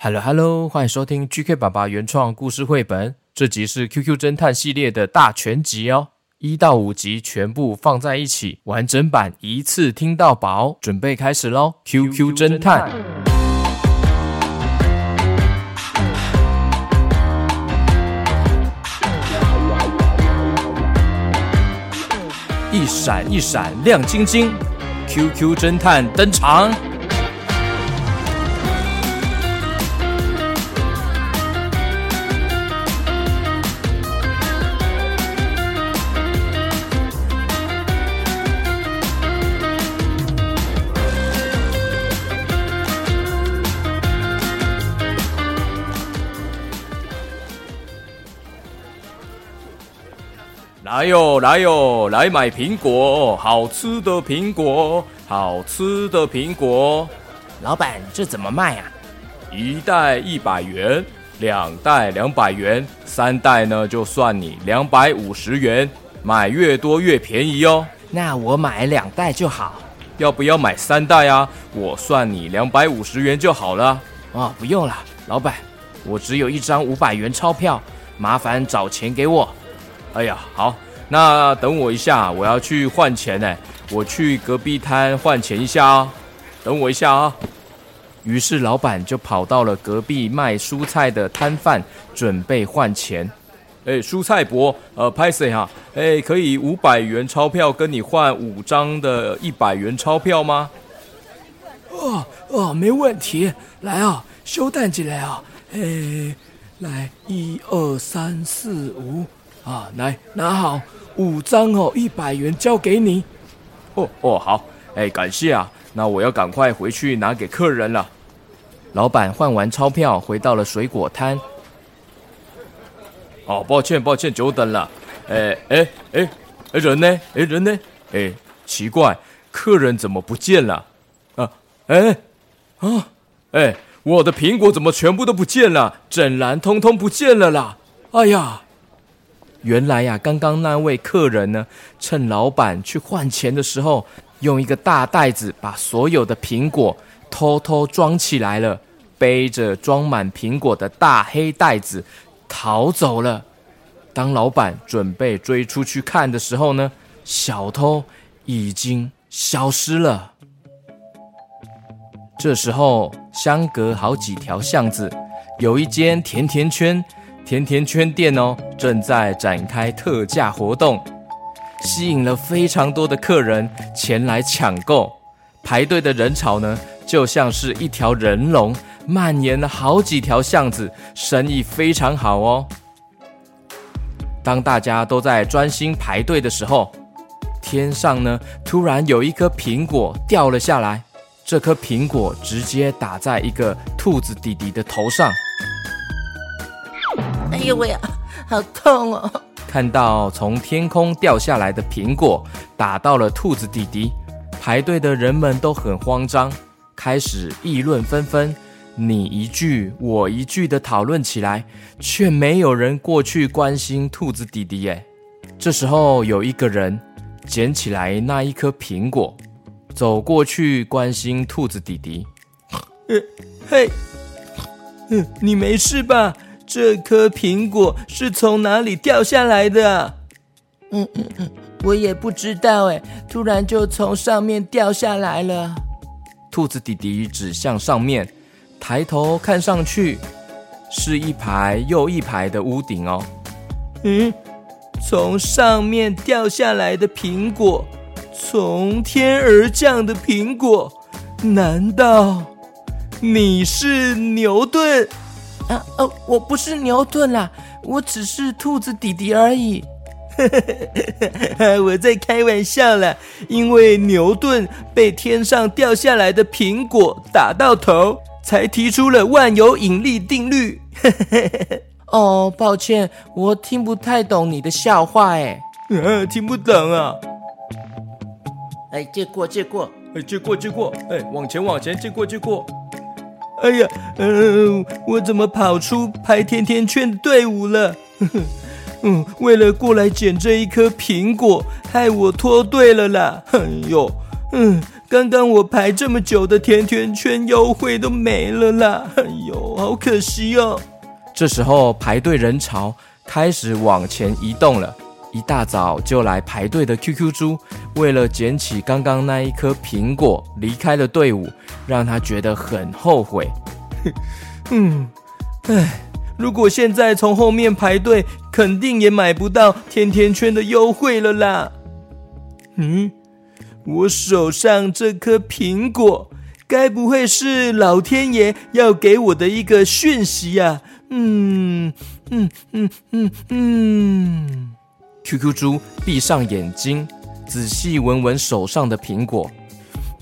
Hello Hello，欢迎收听 GK 爸爸原创故事绘本。这集是 QQ 侦探系列的大全集哦，一到五集全部放在一起，完整版一次听到饱。准备开始喽！QQ 侦探，一闪一闪亮晶晶，QQ 侦探登场。来哟，来哟，来买苹果，好吃的苹果，好吃的苹果。老板，这怎么卖啊？一袋一百元，两袋两百元，三袋呢就算你两百五十元。买越多越便宜哦。那我买两袋就好。要不要买三袋啊？我算你两百五十元就好了。哦，不用了，老板，我只有一张五百元钞票，麻烦找钱给我。哎呀，好，那等我一下，我要去换钱呢。我去隔壁摊换钱一下哦，等我一下啊。于是老板就跑到了隔壁卖蔬菜的摊贩，准备换钱。哎，蔬菜伯，呃，拍谢哈，哎，可以五百元钞票跟你换五张的一百元钞票吗？哦哦，没问题。来啊，收单起来啊。哎，来，一二三四五。啊，来拿好五张哦，一百元交给你。哦哦，好，哎，感谢啊。那我要赶快回去拿给客人了。老板换完钞票，回到了水果摊。哦，抱歉抱歉，久等了。哎哎哎，哎人呢？哎人呢？哎，奇怪，客人怎么不见了？啊哎啊哎，我的苹果怎么全部都不见了？整篮通通不见了啦！哎呀！原来呀、刚刚那位客人呢，趁老板去换钱的时候，用一个大袋子把所有的苹果偷偷装起来了，背着装满苹果的大黑袋子逃走了。当老板准备追出去看的时候呢，小偷已经消失了。这时候，相隔好几条巷子，有一间甜甜圈。甜甜圈店哦，正在展开特价活动，吸引了非常多的客人前来抢购。排队的人潮呢，就像是一条人龙，蔓延了好几条巷子，生意非常好哦。当大家都在专心排队的时候，天上呢，突然有一颗苹果掉了下来，这颗苹果直接打在一个兔子弟弟的头上。哎呦喂啊，好痛哦！看到从天空掉下来的苹果打到了兔子弟弟，排队的人们都很慌张，开始议论纷纷，你一句我一句的讨论起来，却没有人过去关心兔子弟弟。耶。这时候有一个人捡起来那一颗苹果，走过去关心兔子弟弟。呃，嘿，嗯，你没事吧？这颗苹果是从哪里掉下来的？嗯嗯嗯，我也不知道哎，突然就从上面掉下来了。兔子弟弟指向上面，抬头看上去，是一排又一排的屋顶哦。嗯，从上面掉下来的苹果，从天而降的苹果，难道你是牛顿？啊哦，我不是牛顿啦，我只是兔子弟弟而已。我在开玩笑啦，因为牛顿被天上掉下来的苹果打到头，才提出了万有引力定律。哦，抱歉，我听不太懂你的笑话，哎，啊，听不懂啊。哎，借过，借过，哎，借过，借过，哎，往前，往前，借过，借过。哎呀，嗯、我怎么跑出排甜甜圈队伍了？嗯，为了过来捡这一颗苹果，害我脱队了啦！哎呦，嗯，刚刚我排这么久的甜甜圈优惠都没了啦！哎呦，好可惜哦。这时候排队人潮开始往前移动了。一大早就来排队的 QQ 猪，为了捡起刚刚那一颗苹果，离开了队伍，让他觉得很后悔。嗯，唉，如果现在从后面排队，肯定也买不到甜甜圈的优惠了啦。嗯，我手上这颗苹果，该不会是老天爷要给我的一个讯息呀？嗯嗯嗯嗯嗯。QQ 猪闭上眼睛，仔细闻闻手上的苹果。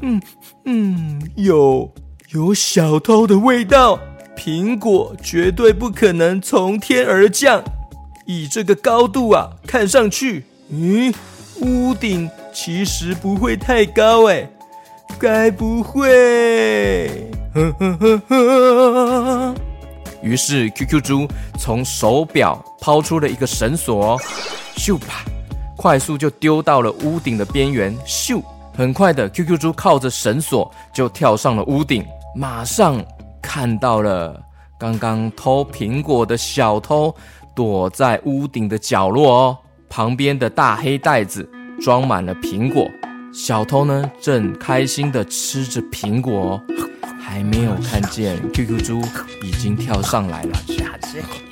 嗯嗯，有有小偷的味道。苹果绝对不可能从天而降。以这个高度啊，看上去，嗯，屋顶其实不会太高哎。该不会？呵呵呵呵。于是 QQ 猪从手表抛出了一个绳索。咻吧，快速就丢到了屋顶的边缘。咻，很快的，QQ 猪靠着绳索就跳上了屋顶，马上看到了刚刚偷苹果的小偷躲在屋顶的角落哦。旁边的大黑袋子装满了苹果，小偷呢正开心的吃着苹果，还没有看见 QQ 猪已经跳上来了。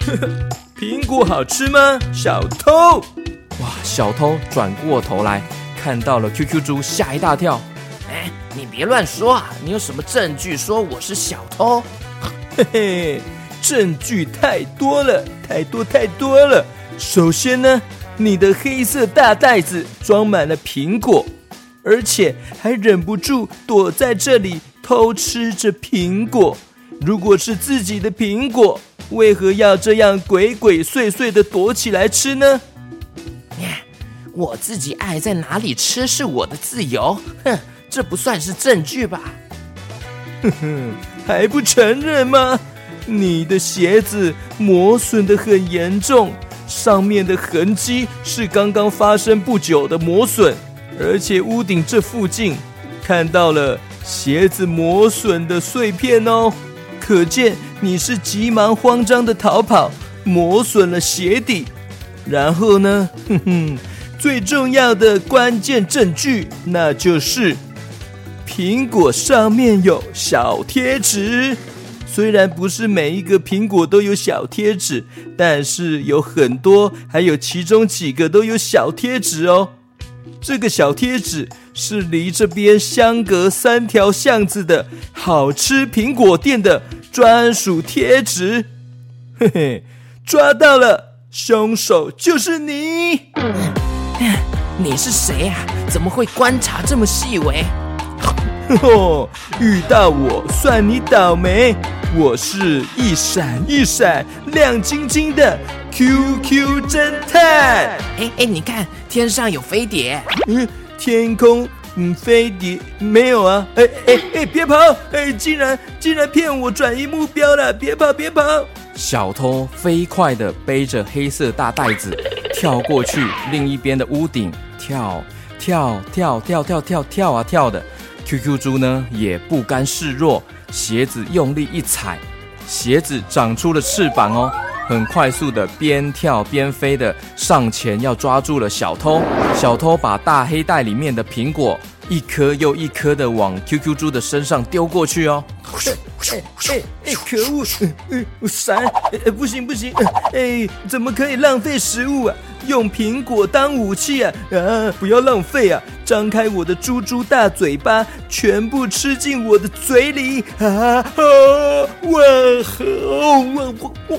苹果好吃吗，小偷？哇！小偷转过头来看到了 QQ 猪，吓一大跳。哎，你别乱说啊！你有什么证据说我是小偷？嘿嘿，证据太多了，太多太多了。首先呢，你的黑色大袋子装满了苹果，而且还忍不住躲在这里偷吃着苹果。如果是自己的苹果，为何要这样鬼鬼祟祟的躲起来吃呢？我自己爱在哪里吃是我的自由，哼，这不算是证据吧？哼哼，还不承认吗？你的鞋子磨损的很严重，上面的痕迹是刚刚发生不久的磨损，而且屋顶这附近看到了鞋子磨损的碎片哦。可见你是急忙慌张的逃跑，磨损了鞋底，然后呢？哼哼，最重要的关键证据，那就是苹果上面有小贴纸。虽然不是每一个苹果都有小贴纸，但是有很多，还有其中几个都有小贴纸哦。这个小贴纸是离这边相隔三条巷子的好吃苹果店的专属贴纸。嘿嘿，抓到了，凶手就是你。你是谁啊？怎么会观察这么细微？哦，遇到我算你倒霉。我是一闪一闪亮晶晶的 QQ 侦探。哎哎，你看天上有飞碟。嗯，天空嗯飞碟没有啊？哎哎哎，别跑！哎，竟然竟然骗我转移目标了！别跑别跑！小偷飞快的背着黑色大袋子跳过去另一边的屋顶，跳跳跳跳跳跳跳啊跳的。QQ 猪呢也不甘示弱。鞋子用力一踩，鞋子长出了翅膀哦，很快速的边跳边飞的上前要抓住了小偷。小偷把大黑袋里面的苹果一颗又一颗的往 QQ 猪的身上丢过去哦。哎哎哎！可恶！嗯嗯，闪！哎，不行不行！哎，怎么可以浪费食物啊？用苹果当武器啊！啊，不要浪费啊！张开我的猪猪大嘴巴，全部吃进我的嘴里！啊啊！哇！吼哇哇哇！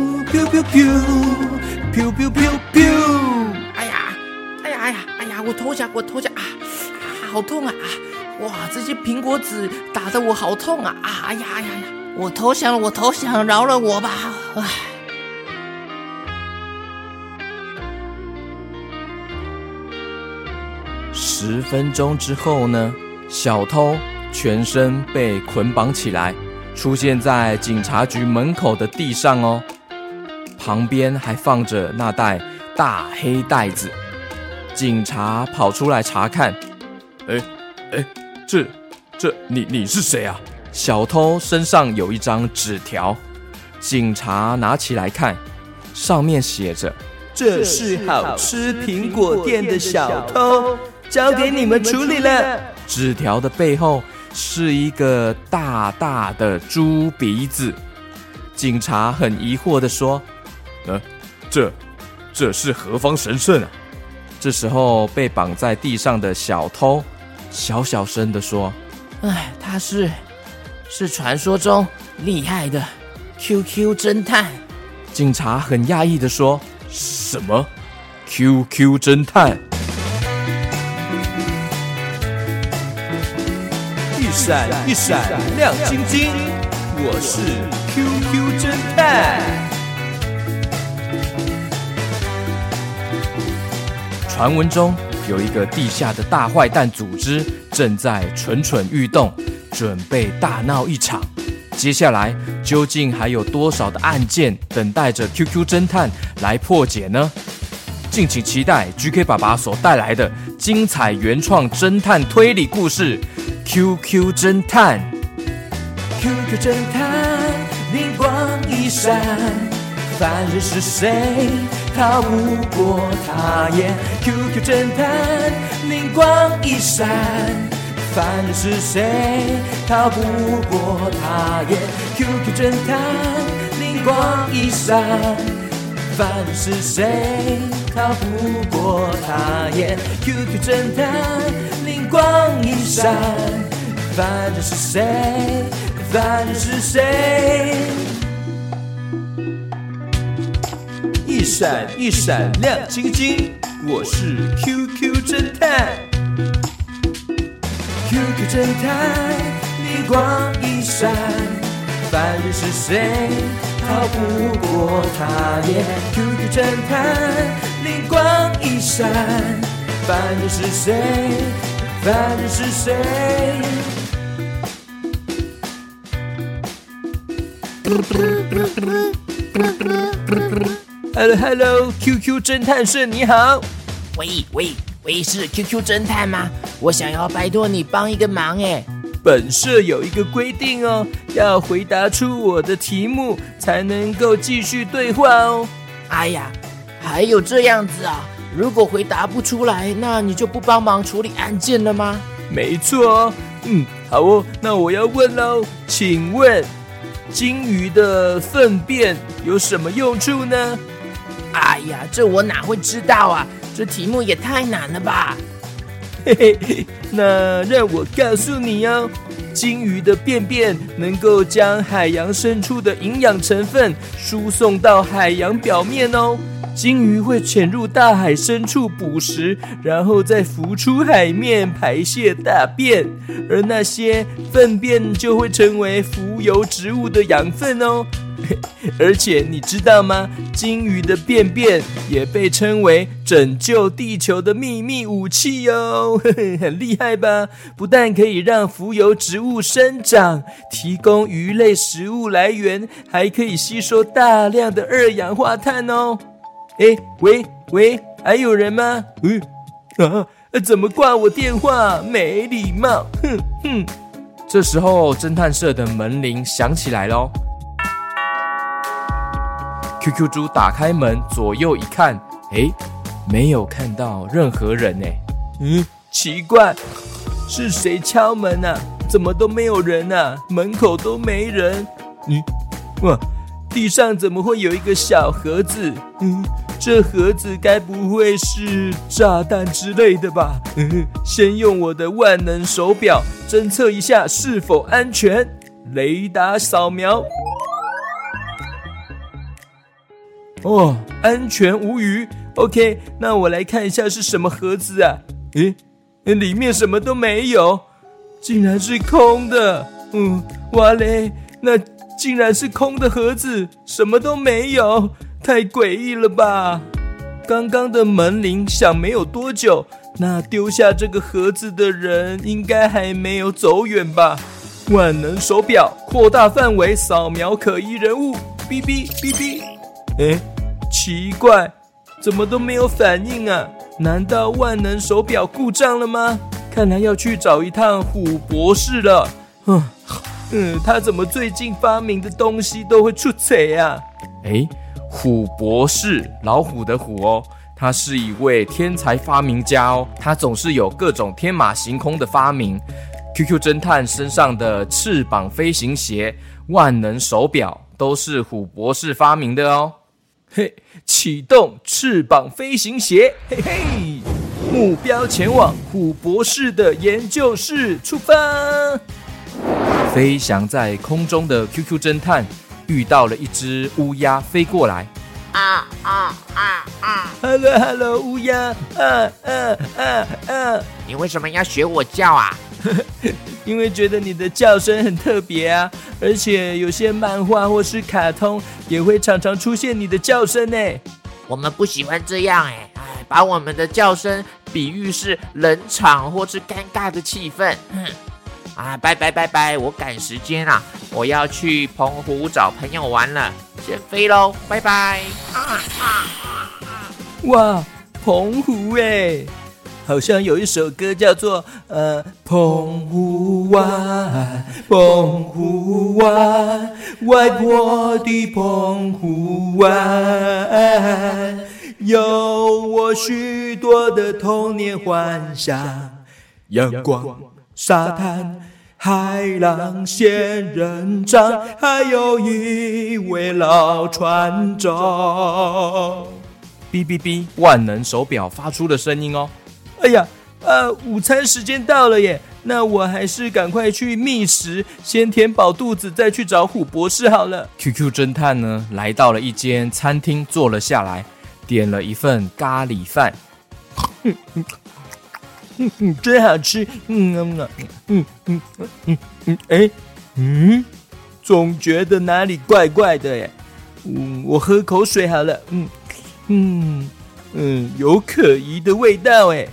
咻咻咻咻咻咻咻！哎呀，哎呀，哎呀，哎呀！我投降，我投降啊！啊，好痛啊！啊，哇，这些苹果籽打得我好痛啊！啊哎呀呀呀！我投降了，我投降，饶了我吧！唉。十分钟之后呢，小偷全身被捆绑起来，出现在警察局门口的地上哦。旁边还放着那袋大黑袋子。警察跑出来查看，哎哎，这这你你是谁啊？小偷身上有一张纸条，警察拿起来看，上面写着：“这是好吃苹果店的小偷，交给你们处理了。”纸条的背后是一个大大的猪鼻子。警察很疑惑的说：“呃，这这是何方神圣啊？”这时候被绑在地上的小偷小小声的说：“哎，他是。”是传说中厉害的 QQ 侦探。警察很讶异的说：“什么 QQ 侦探？一闪一闪亮晶晶，我是 QQ 侦探。”传闻中有一个地下的大坏蛋组织正在蠢蠢欲动。准备大闹一场，接下来究竟还有多少的案件等待着 QQ 侦探来破解呢？敬请期待 GK 爸爸所带来的精彩原创侦探推理故事《QQ 侦探》。QQ 侦探，灵光一闪，犯人是谁？逃不过他眼。QQ 侦探，灵光一闪。犯人是谁？逃不过他眼。QQ 侦探，灵光一闪。犯人是谁？逃不过他眼。QQ 侦探，灵光一闪。犯人是谁？犯人是谁？一闪一闪亮晶晶，我是 QQ 侦探。QQ 侦探，灵光一闪，犯人是谁？逃不过他眼。QQ 侦探，灵光一闪，犯人是谁？犯人是谁？Hello Hello，QQ 侦探社你好。喂喂。喂，是 QQ 侦探吗？我想要拜托你帮一个忙哎。本社有一个规定哦，要回答出我的题目才能够继续对话哦。哎呀，还有这样子啊？如果回答不出来，那你就不帮忙处理案件了吗？没错哦。嗯，好哦。那我要问喽，请问鲸鱼的粪便有什么用处呢？哎呀，这我哪会知道啊？这题目也太难了吧！嘿嘿嘿，那让我告诉你哦，鲸鱼的便便能够将海洋深处的营养成分输送到海洋表面哦。鲸鱼会潜入大海深处捕食，然后再浮出海面排泄大便，而那些粪便就会成为浮游植物的养分哦。而且你知道吗？鲸鱼的便便也被称为拯救地球的秘密武器哟，很厉害吧？不但可以让浮游植物生长，提供鱼类食物来源，还可以吸收大量的二氧化碳哦。哎，喂喂，还有人吗？嗯啊，怎么挂我电话？没礼貌！哼哼。这时候，侦探社的门铃响起来喽。QQ 猪打开门，左右一看，哎，没有看到任何人呢。嗯，奇怪，是谁敲门啊？怎么都没有人啊？门口都没人。嗯，哇，地上怎么会有一个小盒子？嗯，这盒子该不会是炸弹之类的吧？嗯，先用我的万能手表侦测一下是否安全。雷达扫描。哦，安全无虞。OK，那我来看一下是什么盒子啊？诶，里面什么都没有，竟然是空的。嗯，哇嘞，那竟然是空的盒子，什么都没有，太诡异了吧？刚刚的门铃响没有多久，那丢下这个盒子的人应该还没有走远吧？万能手表扩大范围扫描可疑人物，哔哔哔哔。诶，奇怪，怎么都没有反应啊？难道万能手表故障了吗？看来要去找一趟虎博士了。嗯嗯，他怎么最近发明的东西都会出贼呀？诶，虎博士，老虎的虎哦，他是一位天才发明家哦，他总是有各种天马行空的发明。QQ 侦探身上的翅膀飞行鞋、万能手表都是虎博士发明的哦。嘿，启动翅膀飞行鞋，嘿嘿，目标前往虎博士的研究室，出发。飞翔在空中的 QQ 侦探遇到了一只乌鸦飞过来。啊啊啊啊！Hello Hello，乌鸦，啊啊啊啊！你为什么要学我叫啊？因为觉得你的叫声很特别啊，而且有些漫画或是卡通也会常常出现你的叫声呢。我们不喜欢这样哎，哎，把我们的叫声比喻是冷场或是尴尬的气氛。哼，啊，拜拜拜拜，我赶时间啊，我要去澎湖找朋友玩了，先飞喽，拜拜。啊啊啊！哇，澎湖哎。好像有一首歌叫做呃，澎湖湾，澎湖湾，外婆的澎湖湾，有我许多的童年幻想，阳光、沙滩、海浪、仙人掌，还有一位老船长。哔哔哔，万能手表发出的声音哦。哎呀，呃，午餐时间到了耶，那我还是赶快去觅食，先填饱肚子，再去找虎博士好了。QQ 侦探呢，来到了一间餐厅，坐了下来，点了一份咖喱饭。嗯嗯，真好吃。嗯嗯嗯嗯嗯嗯嗯，哎，嗯，总觉得哪里怪怪的耶。嗯，我喝口水好了。嗯嗯嗯，有可疑的味道哎。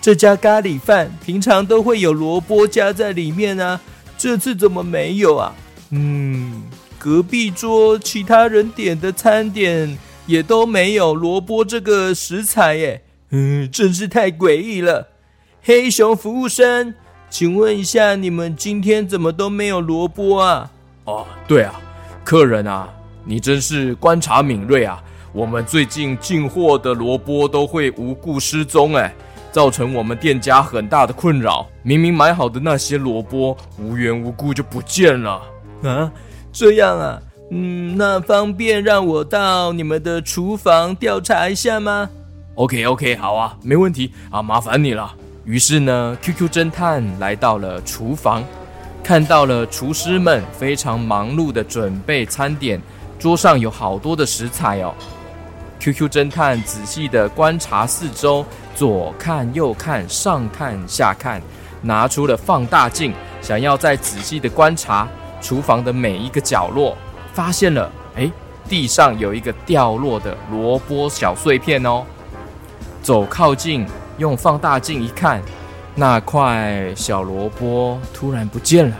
这家咖喱饭平常都会有萝卜加在里面啊，这次怎么没有啊？嗯，隔壁桌其他人点的餐点也都没有萝卜这个食材耶。嗯，真是太诡异了。黑熊服务生，请问一下，你们今天怎么都没有萝卜啊？哦，对啊，客人啊，你真是观察敏锐啊。我们最近进货的萝卜都会无故失踪哎。造成我们店家很大的困扰。明明买好的那些萝卜，无缘无故就不见了。啊，这样啊，嗯，那方便让我到你们的厨房调查一下吗？OK OK，好啊，没问题啊，麻烦你了。于是呢，QQ 侦探来到了厨房，看到了厨师们非常忙碌的准备餐点，桌上有好多的食材哦。QQ 侦探仔细的观察四周。左看右看，上看下看，拿出了放大镜，想要再仔细的观察厨房的每一个角落。发现了，哎，地上有一个掉落的萝卜小碎片哦。走靠近，用放大镜一看，那块小萝卜突然不见了。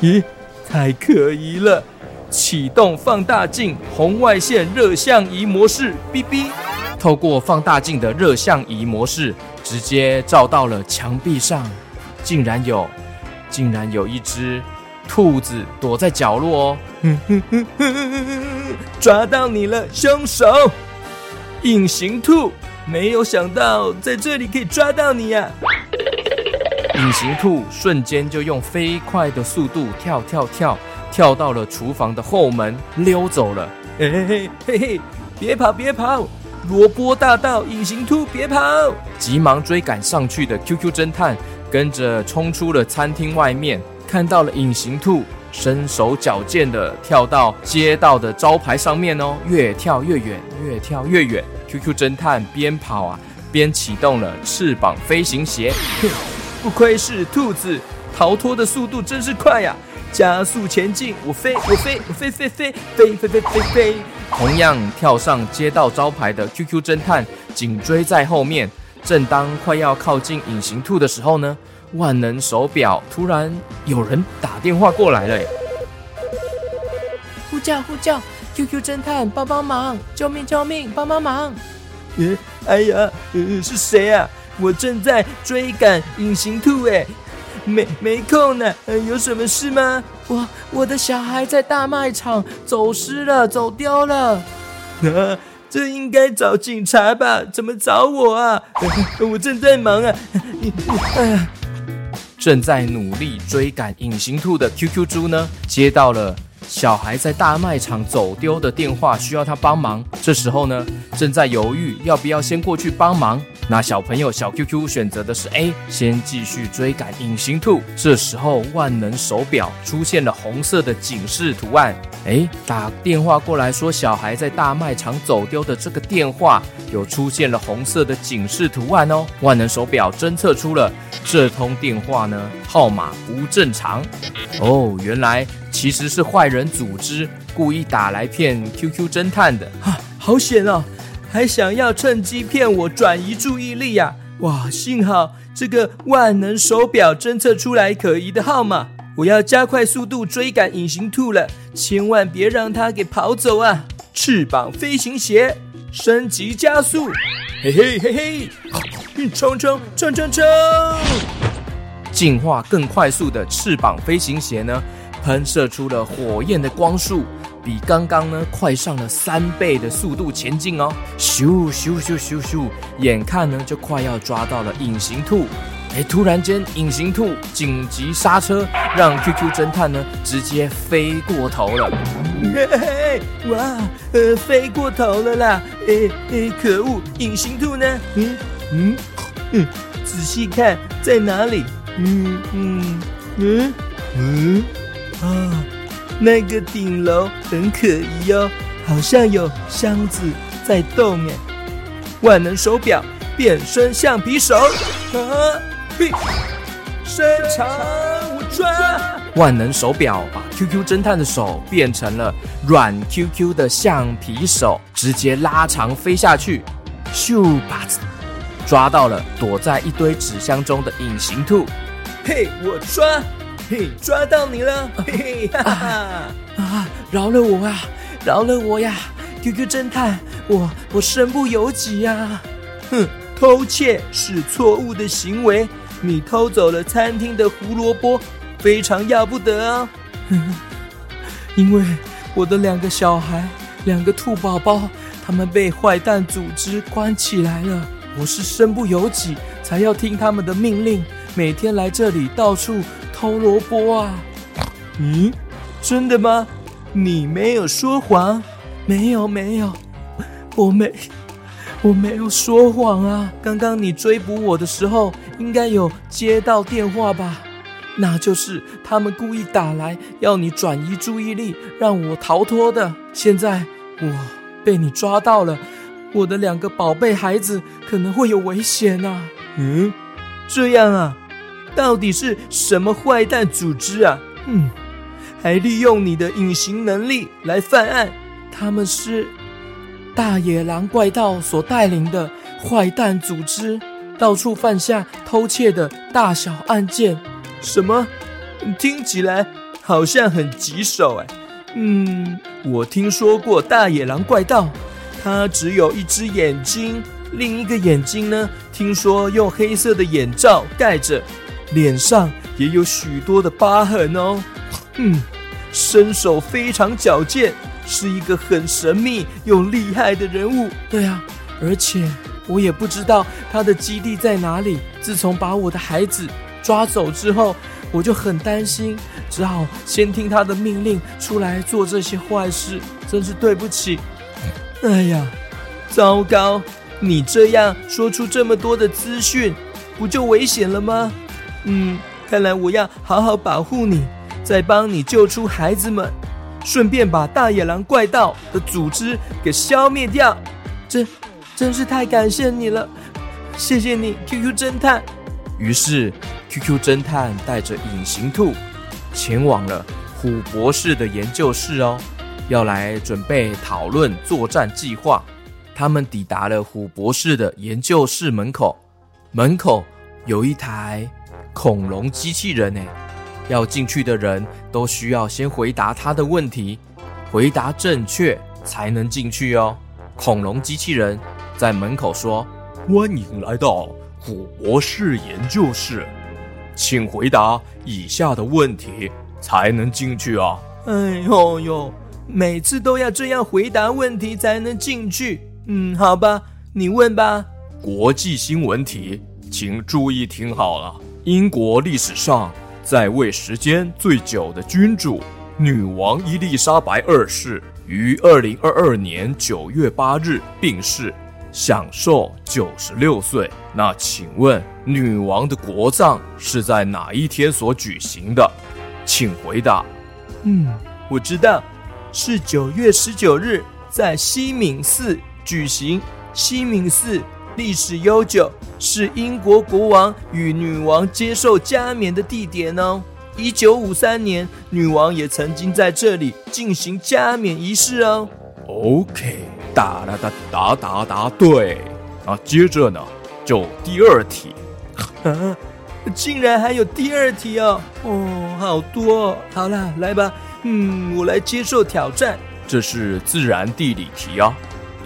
咦，太可疑了！启动放大镜红外线热像仪模式，哔哔。透过放大镜的热像仪模式，直接照到了墙壁上，竟然有，竟然有一只兔子躲在角落哦！抓到你了，凶手！隐形兔，没有想到在这里可以抓到你呀、啊！隐形兔瞬间就用飞快的速度跳跳跳，跳到了厨房的后门，溜走了。嘿嘿嘿嘿，别跑别跑！萝卜大盗，隐形兔，别跑！急忙追赶上去的 QQ 侦探，跟着冲出了餐厅外面，看到了隐形兔，身手矫健的跳到街道的招牌上面哦，越跳越远，越跳越远。QQ 侦探边跑啊，边启动了翅膀飞行鞋。哼不愧是兔子，逃脱的速度真是快呀！加速前进，我飞，我飞，我飞飞飞飞飞飞飞飞。同样跳上街道招牌的 QQ 侦探紧追在后面。正当快要靠近隐形兔的时候呢，万能手表突然有人打电话过来了。呼叫呼叫，QQ 侦探帮帮忙，救命救命，帮帮忙！呃，哎呀，呃，是谁啊？我正在追赶隐形兔，哎，没没空呢。呃，有什么事吗？我我的小孩在大卖场走失了，走丢了。啊，这应该找警察吧？怎么找我啊？呃，我正在忙啊。哎呀，正在努力追赶隐形兔的 QQ 猪呢，接到了。小孩在大卖场走丢的电话，需要他帮忙。这时候呢，正在犹豫要不要先过去帮忙。那小朋友小 QQ 选择的是 A，先继续追赶隐形兔。这时候万能手表出现了红色的警示图案。诶，打电话过来说小孩在大卖场走丢的这个电话，有出现了红色的警示图案哦。万能手表侦测出了这通电话呢，号码不正常。哦，原来。其实是坏人组织故意打来骗 QQ 侦探的，啊，好险哦！还想要趁机骗我转移注意力呀！哇，幸好这个万能手表侦测出来可疑的号码，我要加快速度追赶隐形兔了，千万别让它给跑走啊！翅膀飞行鞋升级加速，嘿嘿嘿嘿，冲冲冲冲冲！进化更快速的翅膀飞行鞋呢？喷射出了火焰的光束，比刚刚呢快上了三倍的速度前进哦！咻咻咻咻咻，眼看呢就快要抓到了隐形兔，哎，突然间隐形兔紧急刹车，让 QQ 侦探呢直接飞过头了。嘿嘿哇，呃，飞过头了啦！哎哎，可恶，隐形兔呢？嗯嗯嗯，仔细看在哪里？嗯嗯嗯嗯。啊，那个顶楼很可疑哦，好像有箱子在动哎。万能手表变身橡皮手，啊，嘿，伸长我抓。万能手表把 QQ 侦探的手变成了软 QQ 的橡皮手，直接拉长飞下去，咻吧子，抓到了躲在一堆纸箱中的隐形兔。嘿，我抓。嘿，抓到你了！嘿嘿哈哈啊，啊！饶了我啊！饶了我呀！QQ 侦探，我我身不由己呀！哼，偷窃是错误的行为，你偷走了餐厅的胡萝卜，非常要不得啊！因为我的两个小孩，两个兔宝宝，他们被坏蛋组织关起来了，我是身不由己，才要听他们的命令，每天来这里到处。偷萝卜啊！嗯，真的吗？你没有说谎？没有，没有，我没，我没有说谎啊！刚刚你追捕我的时候，应该有接到电话吧？那就是他们故意打来，要你转移注意力，让我逃脱的。现在我被你抓到了，我的两个宝贝孩子可能会有危险啊！嗯，这样啊。到底是什么坏蛋组织啊？嗯，还利用你的隐形能力来犯案？他们是大野狼怪盗所带领的坏蛋组织，到处犯下偷窃的大小案件。什么？听起来好像很棘手哎。嗯，我听说过大野狼怪盗，他只有一只眼睛，另一个眼睛呢？听说用黑色的眼罩盖着。脸上也有许多的疤痕哦，嗯，身手非常矫健，是一个很神秘又厉害的人物。对啊，而且我也不知道他的基地在哪里。自从把我的孩子抓走之后，我就很担心，只好先听他的命令出来做这些坏事。真是对不起。哎呀，糟糕！你这样说出这么多的资讯，不就危险了吗？嗯，看来我要好好保护你，再帮你救出孩子们，顺便把大野狼怪盗的组织给消灭掉。真，真是太感谢你了，谢谢你，QQ 侦探。于是，QQ 侦探带着隐形兔前往了虎博士的研究室哦，要来准备讨论作战计划。他们抵达了虎博士的研究室门口，门口有一台恐龙机器人诶，要进去的人都需要先回答他的问题，回答正确才能进去哦。恐龙机器人在门口说：“欢迎来到虎博士研究室，请回答以下的问题才能进去啊。”哎呦呦，每次都要这样回答问题才能进去。嗯，好吧，你问吧。国际新闻题，请注意听好了。英国历史上在位时间最久的君主女王伊丽莎白二世于二零二二年九月八日病逝，享寿九十六岁。那请问，女王的国葬是在哪一天所举行的？请回答。嗯，我知道，是九月十九日，在西敏寺。举行。西敏寺历史悠久，是英国国王与女王接受加冕的地点哦。一九五三年，女王也曾经在这里进行加冕仪式哦。OK，答答答答答答对。啊，接着呢，就第二题。啊，竟然还有第二题哦！哦，好多哦。好啦，来吧。嗯，我来接受挑战。这是自然地理题啊。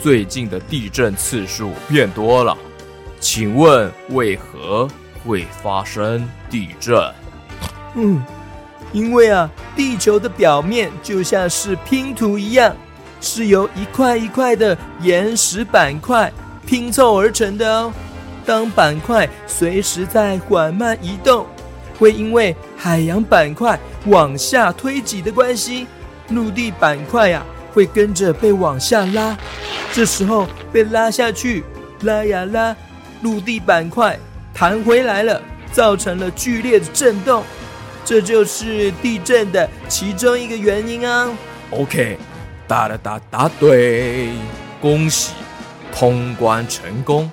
最近的地震次数变多了，请问为何会发生地震？嗯，因为啊，地球的表面就像是拼图一样，是由一块一块的岩石板块拼凑而成的哦。当板块随时在缓慢移动，会因为海洋板块往下推挤的关系，陆地板块呀、啊。会跟着被往下拉，这时候被拉下去，拉呀拉，陆地板块弹回来了，造成了剧烈的震动，这就是地震的其中一个原因啊。OK，答了答答对，恭喜通关成功，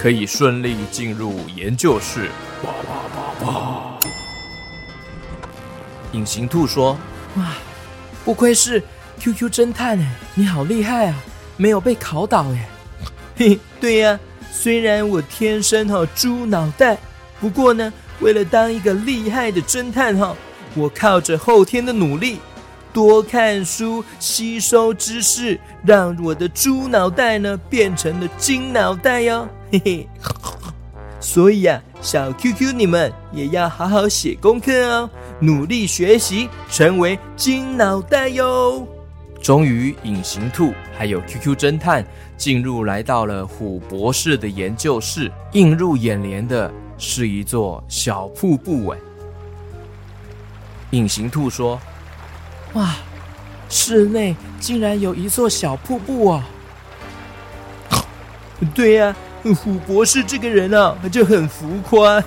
可以顺利进入研究室。哇哇哇哇！隐形兔说：“哇，不愧是。” QQ 侦探哎，你好厉害啊！没有被考倒哎。嘿，对呀、啊，虽然我天生哈猪脑袋，不过呢，为了当一个厉害的侦探哈，我靠着后天的努力，多看书，吸收知识，让我的猪脑袋呢变成了金脑袋哟。嘿嘿，所以啊，小 QQ 你们也要好好写功课哦，努力学习，成为金脑袋哟。终于，隐形兔还有 QQ 侦探进入，来到了虎博士的研究室。映入眼帘的是一座小瀑布。哎，隐形兔说：“哇，室内竟然有一座小瀑布啊！” 对呀、虎博士这个人啊，就很浮夸。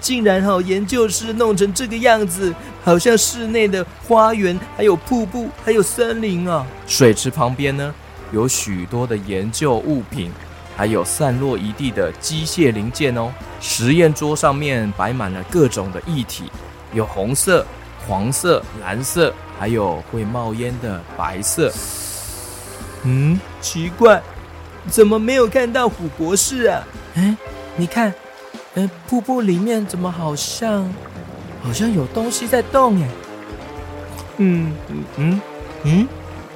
竟然好研究室弄成这个样子，好像室内的花园，还有瀑布，还有森林啊！水池旁边呢，有许多的研究物品，还有散落一地的机械零件哦。实验桌上面摆满了各种的液体，有红色、黄色、蓝色，还有会冒烟的白色。嗯，奇怪，怎么没有看到虎博士啊？哎，你看。哎，瀑布里面怎么好像，好像有东西在动耶？嗯嗯嗯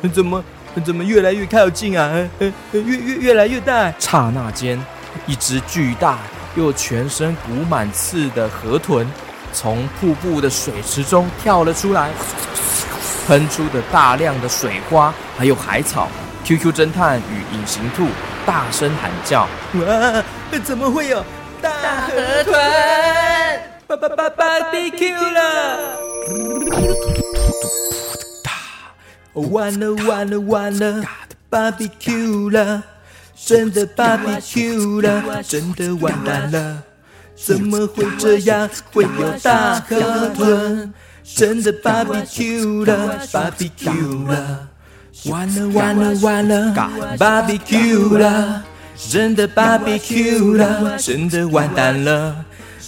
嗯，怎么怎么越来越靠近啊？呃越越越来越大。刹那间，一只巨大又全身鼓满刺的河豚从瀑布的水池中跳了出来，喷出的大量的水花还有海草。QQ 侦探与隐形兔大声喊叫：“哇，怎么会有？”大河豚，爸爸爸爸 BQ 了！完了完了完了，BBQ 了，真的 BBQ 了，真的完蛋了！怎么会这样？会有大河豚？真的 BBQ 了，BBQ 了！完了完了完了，BBQ 了！真的 BBQ 了，真的完蛋了，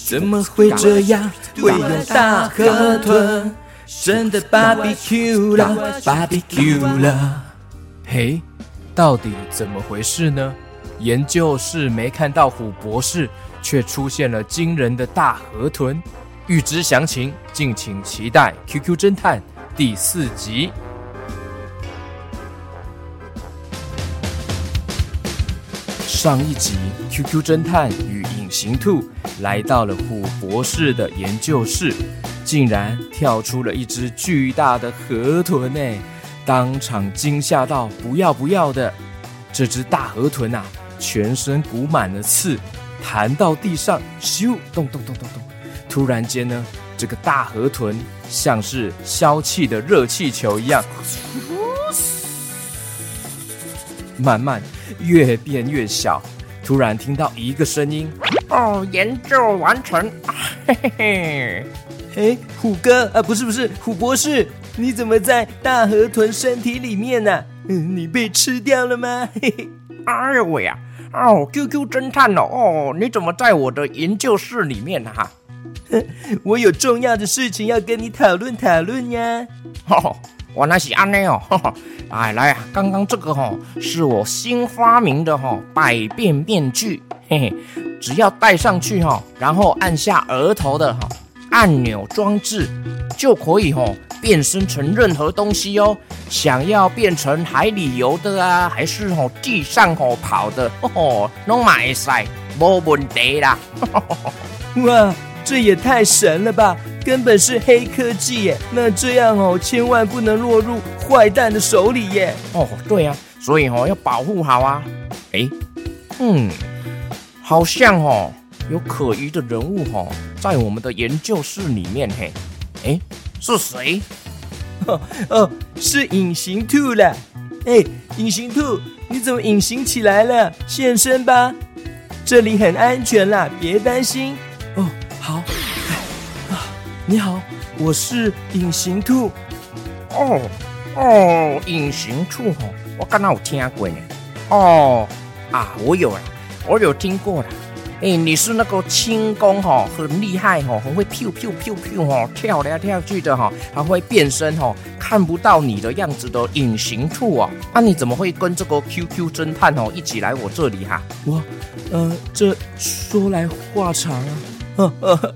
怎么会这样？会有大河豚，真的 BBQ 了，BBQ 了。嘿，到底怎么回事呢？研究室没看到虎博士，却出现了惊人的大河豚。欲知详情，敬请期待《QQ 侦探》第四集。上一集，《QQ 侦探》与形兔来到了虎博士的研究室，竟然跳出了一只巨大的河豚呢！当场惊吓到不要不要的。这只大河豚啊，全身鼓满了刺，弹到地上，咻，咚咚咚咚咚。突然间呢，这个大河豚像是消气的热气球一样，慢慢越变越小。突然听到一个声音：“哦，研究完成！”嘿嘿嘿，哎，虎哥啊，不是不是，虎博士，你怎么在大河豚身体里面呢？啊？嗯，你被吃掉了吗？嘿嘿，哎呦喂呀！哦，QQ 侦探哦，哦，你怎么在我的研究室里面呢？哈。我有重要的事情要跟你讨论讨论呀！哦，原来是安内哦，来来啊，刚刚这个哈、哦、是我新发明的哈、哦、百变面具，嘿嘿，只要戴上去哈、哦，然后按下额头的哈按钮装置，就可以哈、哦、变身成任何东西哦。想要变成海里游的啊，还是哦地上哦跑的，哦，拢嘛会使，没问题啦！哇！这也太神了吧！根本是黑科技耶！那这样哦，千万不能落入坏蛋的手里耶！哦，对啊，所以哦要保护好啊！哎，嗯，好像哦有可疑的人物哦在我们的研究室里面嘿！哎，是谁？哦 哦，是隐形兔了！哎，隐形兔，你怎么隐形起来了？现身吧，这里很安全啦，别担心。哦。好，啊，你好，我是隐形兔。哦哦，隐形兔哦，我刚刚有听过呢。哦啊，我有了，我有听过的。哎，你是那个轻功哈，很厉害哈，很会飘飘飘飘哈，跳来跳去的哈，还会变身哈，看不到你的样子的隐形兔啊。那你怎么会跟这个 QQ 侦探哦一起来我这里哈？我，呃，这说来话长啊。呵呵，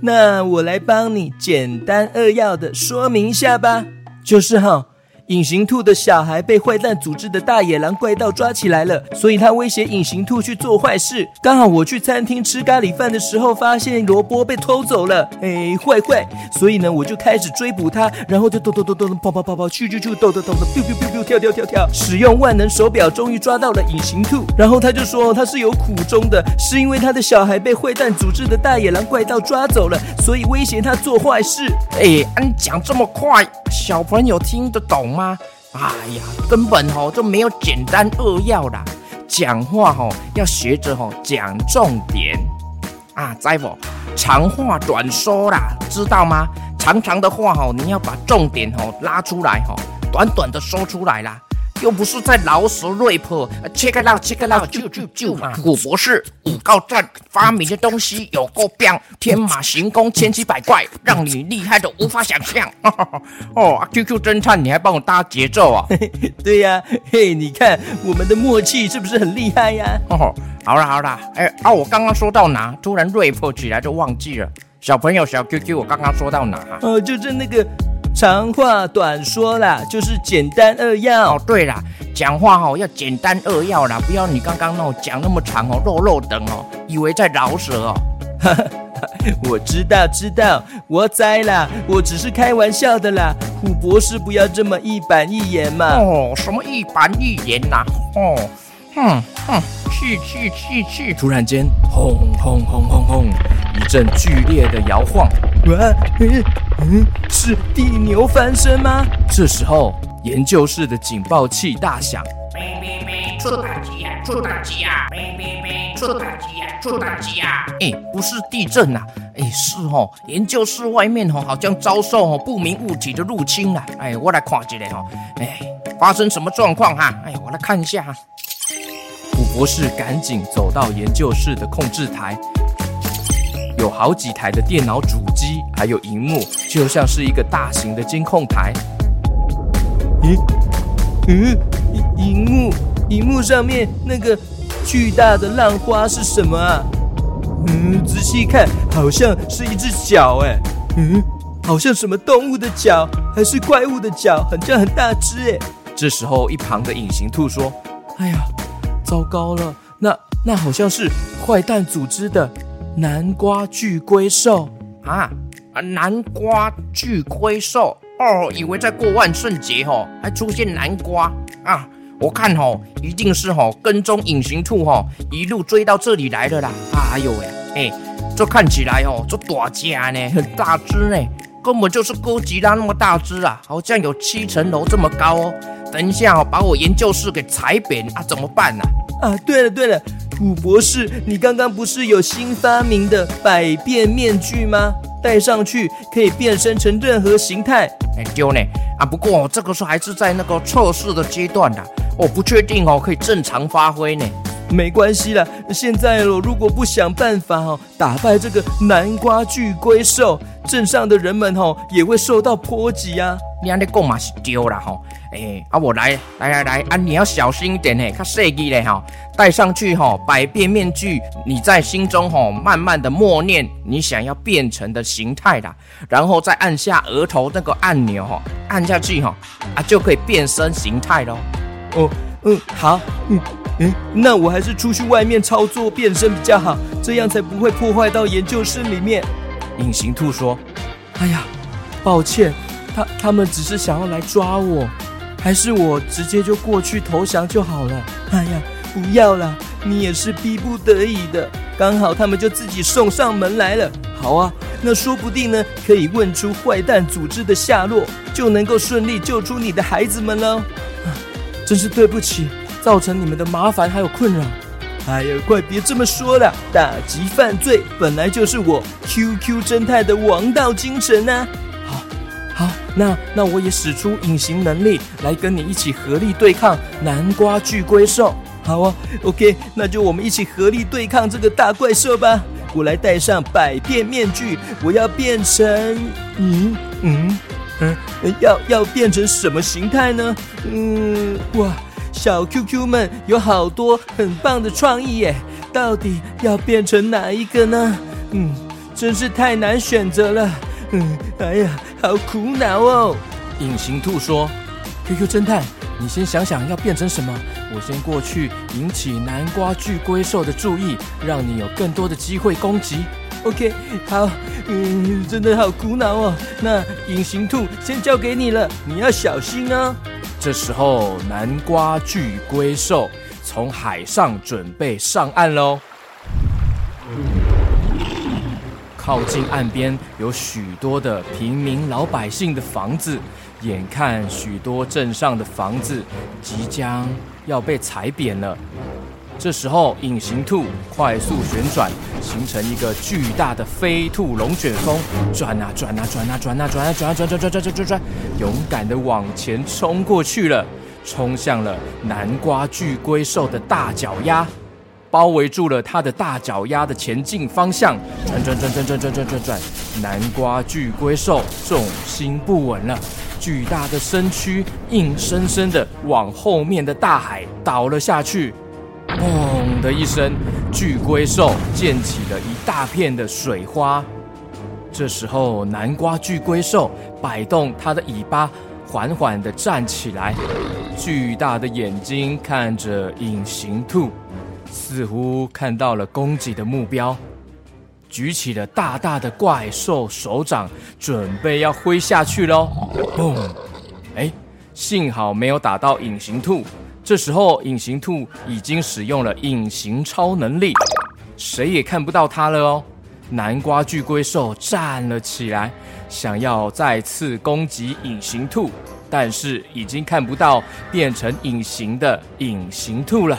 那我来帮你简单扼要的说明一下吧，就是哈。隐形兔的小孩被坏蛋组织的大野狼怪盗抓起来了，所以他威胁隐形兔去做坏事。刚好我去餐厅吃咖喱饭的时候，发现萝卜被偷走了，哎，坏坏！所以呢，我就开始追捕他，然后就咚咚咚咚跑跑跑跑，去去去，咚咚咚咚，咻咻咻咻，跳跳跳跳，使用万能手表，终于抓到了隐形兔。然后他就说他是有苦衷的，是因为他的小孩被坏蛋组织的大野狼怪盗抓走了，所以威胁他做坏事。哎，你讲这么快，小朋友听得懂吗？哎呀，根本吼就没有简单扼要啦，讲话吼要学着吼讲重点啊，知不？长话短说啦，知道吗？长长的话吼，你要把重点吼拉出来吼，短短的说出来啦。又不是在劳舌 rap，check it out，check it out，就就就嘛！古博士武高战发明的东西有够棒，天马行空，千奇百怪，让你厉害的无法想象。哦，QQ 侦探，你还帮我搭节奏啊？对呀、啊，嘿，你看我们的默契是不是很厉害呀、啊？哦，好啦好啦，哎啊，我刚刚说到哪？突然 rap 起来就忘记了。小朋友，小 QQ，我刚刚说到哪？哦，就是那个。长话短说啦，就是简单扼要。哦，对啦，讲话哦要简单扼要啦，不要你刚刚那种讲那么长哦，肉肉等哦，以为在饶舌哦。我知道知道，我栽啦，我只是开玩笑的啦。虎博士不要这么一板一眼嘛。哦，什么一板一眼呐、啊？哦，哼哼，去去去去！突然间，轰轰轰轰轰，一阵剧烈的摇晃。哇，嗯嗯，是地牛翻身吗？这时候，研究室的警报器大响。咩咩咩，出大事啊！出大事啊！咩咩咩，出大事啊！出大事啊！哎，不是地震啊！哎，是哦，研究室外面哦，好像遭受哦不明物体的入侵了。哎，我来看一下哦。哎，发生什么状况哈？哎，我来看一下哈。虎博士赶紧走到研究室的控制台，有好几台的电脑主机，还有荧幕，就像是一个大型的监控台。咦，嗯，荧幕，荧幕上面那个巨大的浪花是什么啊？嗯，仔细看，好像是一只脚，哎，嗯，好像什么动物的脚，还是怪物的脚，很像很大只，哎。这时候，一旁的隐形兔说：“哎呀，糟糕了，那那好像是坏蛋组织的南瓜巨龟兽啊！啊，南瓜巨龟兽哦，以为在过万圣节哦，还出现南瓜啊！我看哦，一定是哦跟踪隐形兔哦，一路追到这里来的啦！哎呦喂，哎，这看起来哦，这大只呢，很大只呢，根本就是哥吉拉那么大只啊，好像有七层楼这么高哦。”等一下哦，把我研究室给踩扁啊！怎么办呢？啊，对了对了，古博士，你刚刚不是有新发明的百变面具吗？戴上去可以变身成任何形态。哎，丢呢！啊，不过这个时候还是在那个测试的阶段的，我不确定哦，可以正常发挥呢。没关系啦，现在我，如果不想办法哦，打败这个南瓜巨龟兽，镇上的人们哦也会受到波及啊。你安尼讲嘛是丢了哈。哎，啊，我来来来来，啊，你要小心一点嘿，较细记嘞哈，戴上去哈，百变面具，你在心中哈，慢慢的默念你想要变成的形态啦，然后再按下额头那个按钮哈，按下去哈，啊，就可以变身形态喽。哦，嗯，好，嗯，嗯，那我还是出去外面操作变身比较好，这样才不会破坏到研究室里面。隐形兔说：“哎呀，抱歉，他他们只是想要来抓我。”还是我直接就过去投降就好了。哎呀，不要啦，你也是逼不得已的。刚好他们就自己送上门来了。好啊，那说不定呢，可以问出坏蛋组织的下落，就能够顺利救出你的孩子们了。啊，真是对不起，造成你们的麻烦还有困扰。哎呀，快别这么说了，打击犯罪本来就是我 QQ 侦探的王道精神呢啊。好，那那我也使出隐形能力来跟你一起合力对抗南瓜巨龟兽。好啊，OK，那就我们一起合力对抗这个大怪兽吧。我来戴上百变面具，我要变成……嗯嗯嗯，要要变成什么形态呢？嗯，哇，小 QQ 们有好多很棒的创意耶，到底要变成哪一个呢？嗯，真是太难选择了。嗯，哎呀。好苦恼哦！隐形兔说：“QQ 侦探，你先想想要变成什么，我先过去引起南瓜巨龟兽的注意，让你有更多的机会攻击。” OK，好，嗯，真的好苦恼哦。那隐形兔先交给你了，你要小心哦。这时候，南瓜巨龟兽从海上准备上岸喽。靠近岸边有许多的平民老百姓的房子，眼看许多镇上的房子即将要被踩扁了。这时候，隐形兔快速旋转，形成一个巨大的飞兔龙卷风，转啊转啊转啊转啊转啊转啊转转转转转转转，勇敢地往前冲过去了，冲向了南瓜巨龟兽的大脚丫。包围住了它的大脚丫的前进方向，转转转转转转转转转，南瓜巨龟兽重心不稳了，巨大的身躯硬生生的往后面的大海倒了下去，砰的一声，巨龟兽溅起了一大片的水花。这时候，南瓜巨龟兽摆动它的尾巴，缓缓的站起来，巨大的眼睛看着隐形兔。似乎看到了攻击的目标，举起了大大的怪兽手掌，准备要挥下去喽！砰！哎，幸好没有打到隐形兔。这时候，隐形兔已经使用了隐形超能力，谁也看不到它了哦。南瓜巨龟兽站了起来，想要再次攻击隐形兔，但是已经看不到变成隐形的隐形兔了。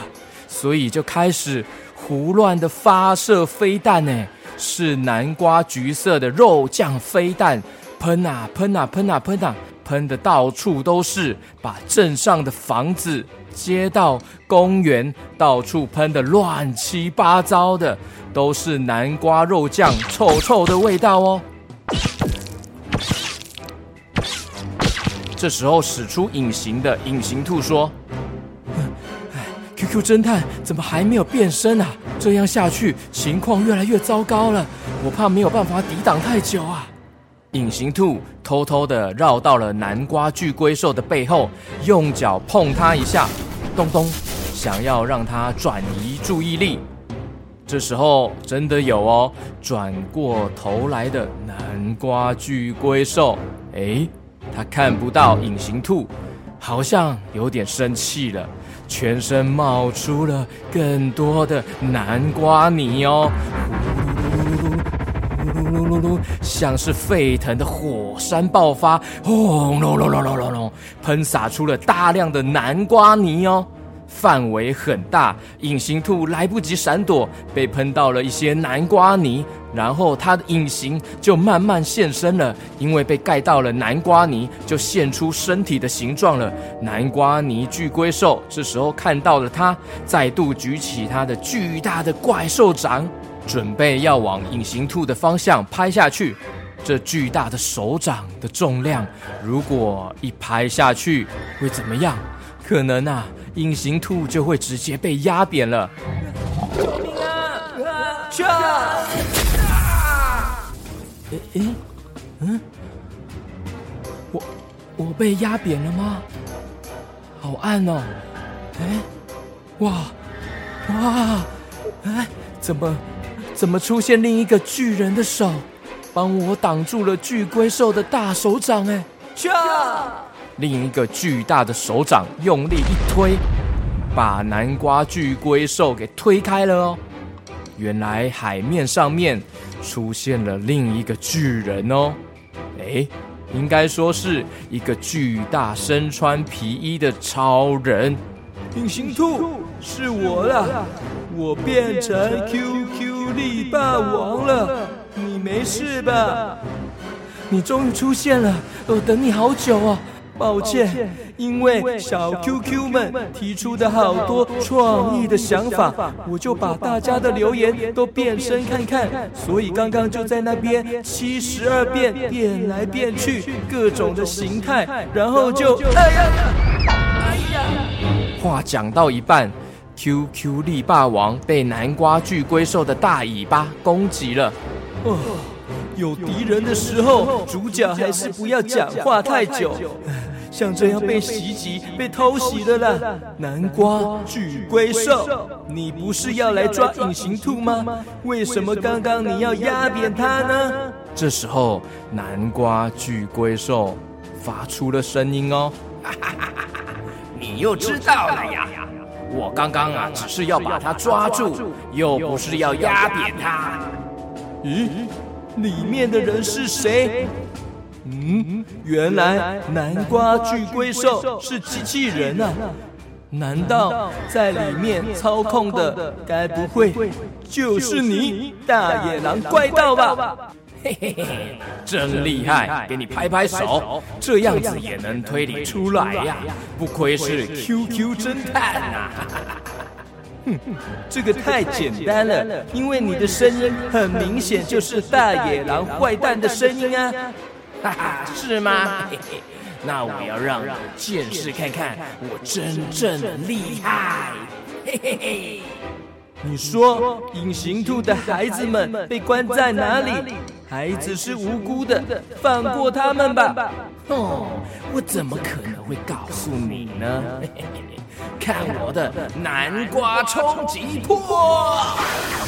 所以就开始胡乱的发射飞弹呢，是南瓜橘色的肉酱飞弹，喷啊喷啊喷啊喷啊，喷喷的到处都是，把镇上的房子、街道、公园到处喷的乱七八糟的，都是南瓜肉酱臭臭的味道哦。这时候使出隐形的隐形兔说：“哎，QQ 侦探怎么还没有变身啊？这样下去情况越来越糟糕了，我怕没有办法抵挡太久啊！”隐形兔偷偷的绕到了南瓜巨龟兽的背后，用脚碰它一下，咚咚，想要让它转移注意力。这时候真的有哦，转过头来的南瓜巨龟兽，哎。他看不到隐形兔，好像有点生气了，全身冒出了更多的南瓜泥哦，像是沸腾的火山爆发，轰隆隆隆隆隆隆，喷洒出了大量的南瓜泥哦，范围很大，隐形兔来不及闪躲，被喷到了一些南瓜泥，然后它的隐形就慢慢现身了，因为被盖到了南瓜泥，就现出身体的形状了。南瓜泥巨龟兽这时候看到了它，再度举起它的巨大的怪兽掌。准备要往隐形兔的方向拍下去。这巨大的手掌的重量，如果一拍下去，会怎么样？可能啊。隐形兔就会直接被压扁了！救命啊！去啊！诶诶，嗯，我我被压扁了吗？好暗哦！哎，哇哇！哎，怎么怎么出现另一个巨人的手，帮我挡住了巨龟兽的大手掌？哎，去啊！另一个巨大的手掌用力一推，把南瓜巨龟兽给推开了哦。原来海面上面出现了另一个巨人哦。哎，应该说是一个巨大身穿皮衣的超人。隐形兔，是我了，我变成力霸王了。你没事吧？你终于出现了，我等你好久哦。抱歉，因为小 QQ 们提出的好多创意的想法，我就把大家的留言都变身看看，所以刚刚就在那边七十二变变来变去，各种的形态，然后就哎呀，哎呀！话讲到一半，QQ 力霸王被南瓜巨龟兽的大尾巴攻击了。哦，有敌人的时候，主角还是不要讲话太久。像这样被袭击、被偷袭的啦，南瓜巨龟兽，你不是要来抓隐形兔吗？为什么刚刚你要压扁它呢？这时候，南瓜巨龟兽发出了声音哦，你又知道了呀？我刚刚啊，只是要把它抓住，又不是要压扁它。咦，里面的人是谁？嗯，原来南瓜巨龟兽是机器人啊！难道在里面操控的该不会就是你大野狼怪盗吧？嘿嘿嘿，真厉害！给你拍拍手，这样子也能推理出来呀！不愧是 QQ 侦探啊！哼，这个太简单了，因为你的声音很明显就是大野狼坏蛋的声音啊！哈哈，是吗？嘿嘿，那我要让你见识看看我真正的厉害！嘿嘿嘿，你说隐形兔的孩子们被关在哪里？孩子是无辜的，放过他们吧！哦，我怎么可能会告诉你呢？看我的南瓜冲击波！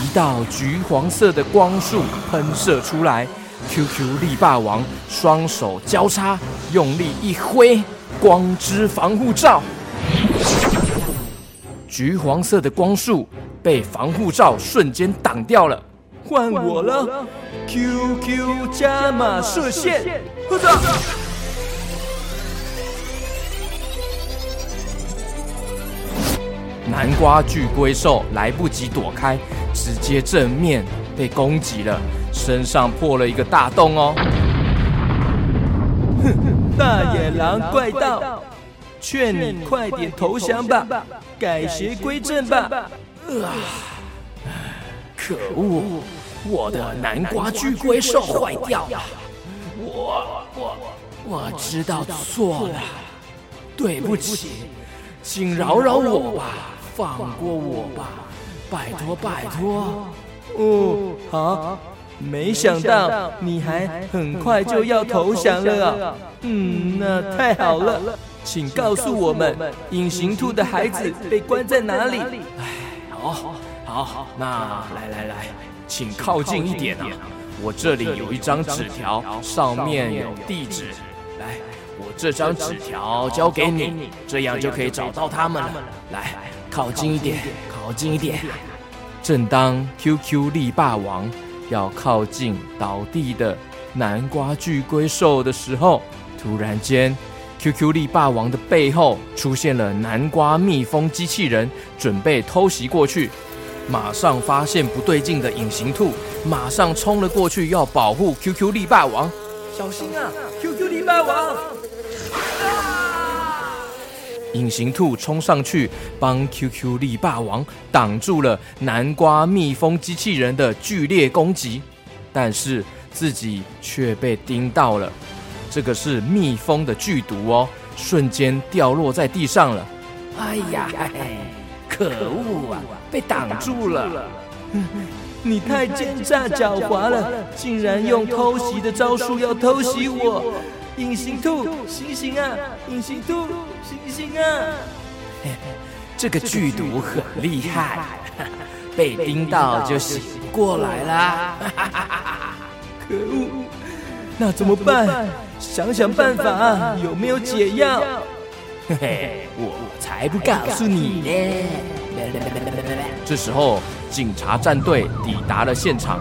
一道橘黄色的光束喷射出来。QQ 力霸王双手交叉，用力一挥，光之防护罩，橘黄色的光束被防护罩瞬间挡掉了。换我了，QQ 加码射线。南瓜巨龟兽来不及躲开，直接正面被攻击了。身上破了一个大洞哦！哼，大野狼怪盗，劝你快点投降吧，改邪归正吧！啊！可恶，我的南瓜巨龟兽坏掉了！我我我知道错了，对不起，请饶饶我吧，放过我吧，拜托拜托！哦，好。没想到你还很快就要投降了啊！嗯，那太好了，请告诉我们，隐形兔的孩子被关在哪里？哎，好，好，好，那来来来，请靠近一点啊！我这里有一张纸条，上面有地址。来，我这张纸条交给你，这样就可以找到他们了。来，靠近一点，靠近一点。正当 QQ 力霸王。要靠近倒地的南瓜巨龟兽的时候，突然间，QQ 力霸王的背后出现了南瓜蜜蜂机器人，准备偷袭过去。马上发现不对劲的隐形兔，马上冲了过去，要保护 QQ 力霸王。小心啊，QQ 力霸王！隐形兔冲上去帮 QQ 力霸王挡住了南瓜蜜蜂机器人的剧烈攻击，但是自己却被叮到了。这个是蜜蜂的剧毒哦，瞬间掉落在地上了。哎呀，可恶啊，被挡住了！你太奸诈狡猾了，竟然用偷袭的招数要偷袭我！隐形兔，醒醒啊！隐形兔，醒醒啊！这个剧毒很厉害，被叮到就醒不过来啦。可恶，那怎么办？想想办法，有没有解药？嘿嘿，我才不告诉你呢！这时候，警察战队抵达了现场。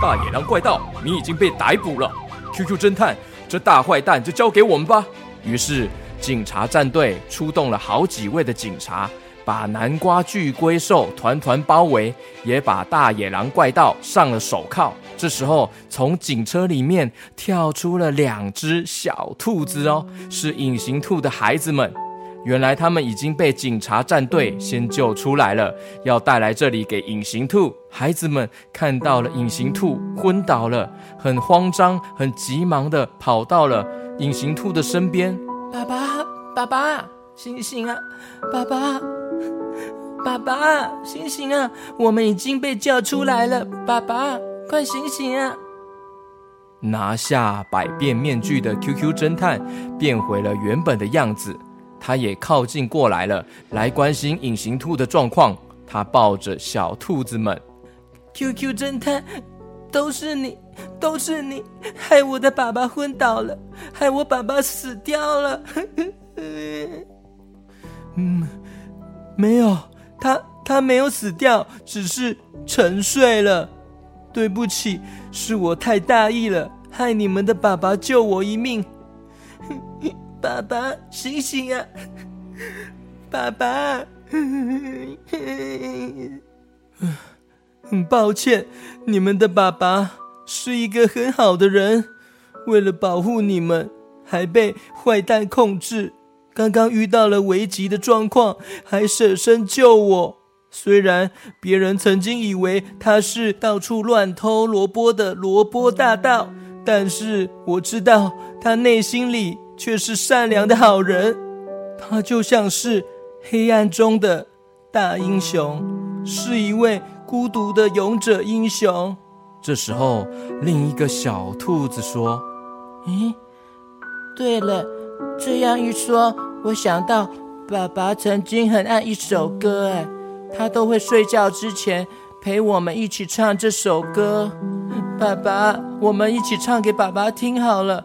大野狼怪盗，你已经被逮捕了。QQ 侦探，这大坏蛋就交给我们吧。于是，警察战队出动了好几位的警察，把南瓜巨龟兽团团包围，也把大野狼怪盗上了手铐。这时候，从警车里面跳出了两只小兔子哦，是隐形兔的孩子们。原来他们已经被警察战队先救出来了，要带来这里给隐形兔孩子们看到了。隐形兔昏倒了，很慌张、很急忙的跑到了隐形兔的身边。爸爸，爸爸，醒醒啊！爸爸，爸爸，醒醒啊！我们已经被叫出来了，爸爸，快醒醒啊！拿下百变面具的 QQ 侦探变回了原本的样子。他也靠近过来了，来关心隐形兔的状况。他抱着小兔子们，QQ 侦探，都是你，都是你，害我的爸爸昏倒了，害我爸爸死掉了。嗯，没有，他他没有死掉，只是沉睡了。对不起，是我太大意了，害你们的爸爸救我一命。爸爸，醒醒啊！爸爸，很 抱歉，你们的爸爸是一个很好的人，为了保护你们，还被坏蛋控制。刚刚遇到了危急的状况，还舍身救我。虽然别人曾经以为他是到处乱偷萝卜的萝卜大盗，但是我知道他内心里。却是善良的好人，他就像是黑暗中的大英雄，是一位孤独的勇者英雄。这时候，另一个小兔子说：“咦，对了，这样一说，我想到爸爸曾经很爱一首歌，哎，他都会睡觉之前陪我们一起唱这首歌。爸爸，我们一起唱给爸爸听好了。”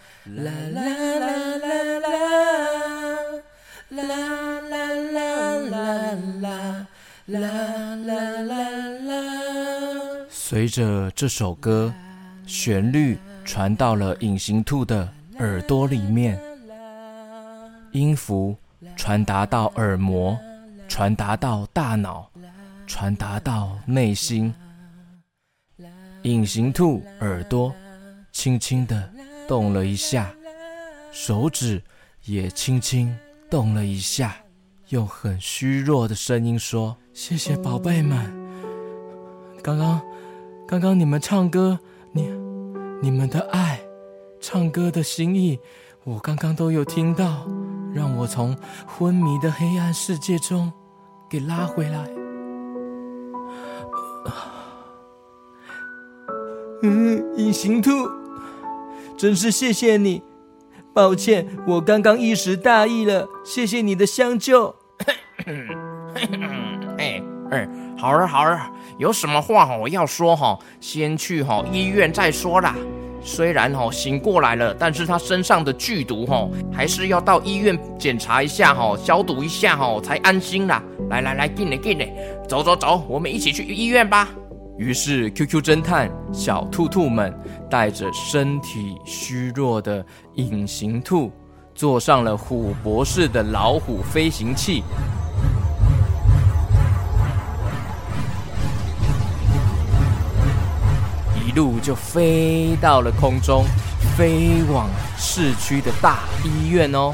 啦啦啦啦啦啦啦啦随着这首歌旋律传到了隐形兔的耳朵里面，音符传达到耳膜，传达到大脑，传达到内心，隐形兔耳朵轻轻的。动了一下，手指也轻轻动了一下，用很虚弱的声音说：“谢谢宝贝们，刚刚。”刚刚你们唱歌，你你们的爱，唱歌的心意，我刚刚都有听到，让我从昏迷的黑暗世界中给拉回来。嗯，隐形兔，真是谢谢你，抱歉，我刚刚一时大意了，谢谢你的相救。哎哎，好了好了。有什么话我要说哈，先去哈医院再说啦。虽然哈醒过来了，但是他身上的剧毒哈，还是要到医院检查一下哈，消毒一下哈，才安心啦。来来来，进来进来，走走走，我们一起去医院吧。于是 QQ 侦探小兔兔们带着身体虚弱的隐形兔，坐上了虎博士的老虎飞行器。一路就飞到了空中，飞往市区的大医院哦。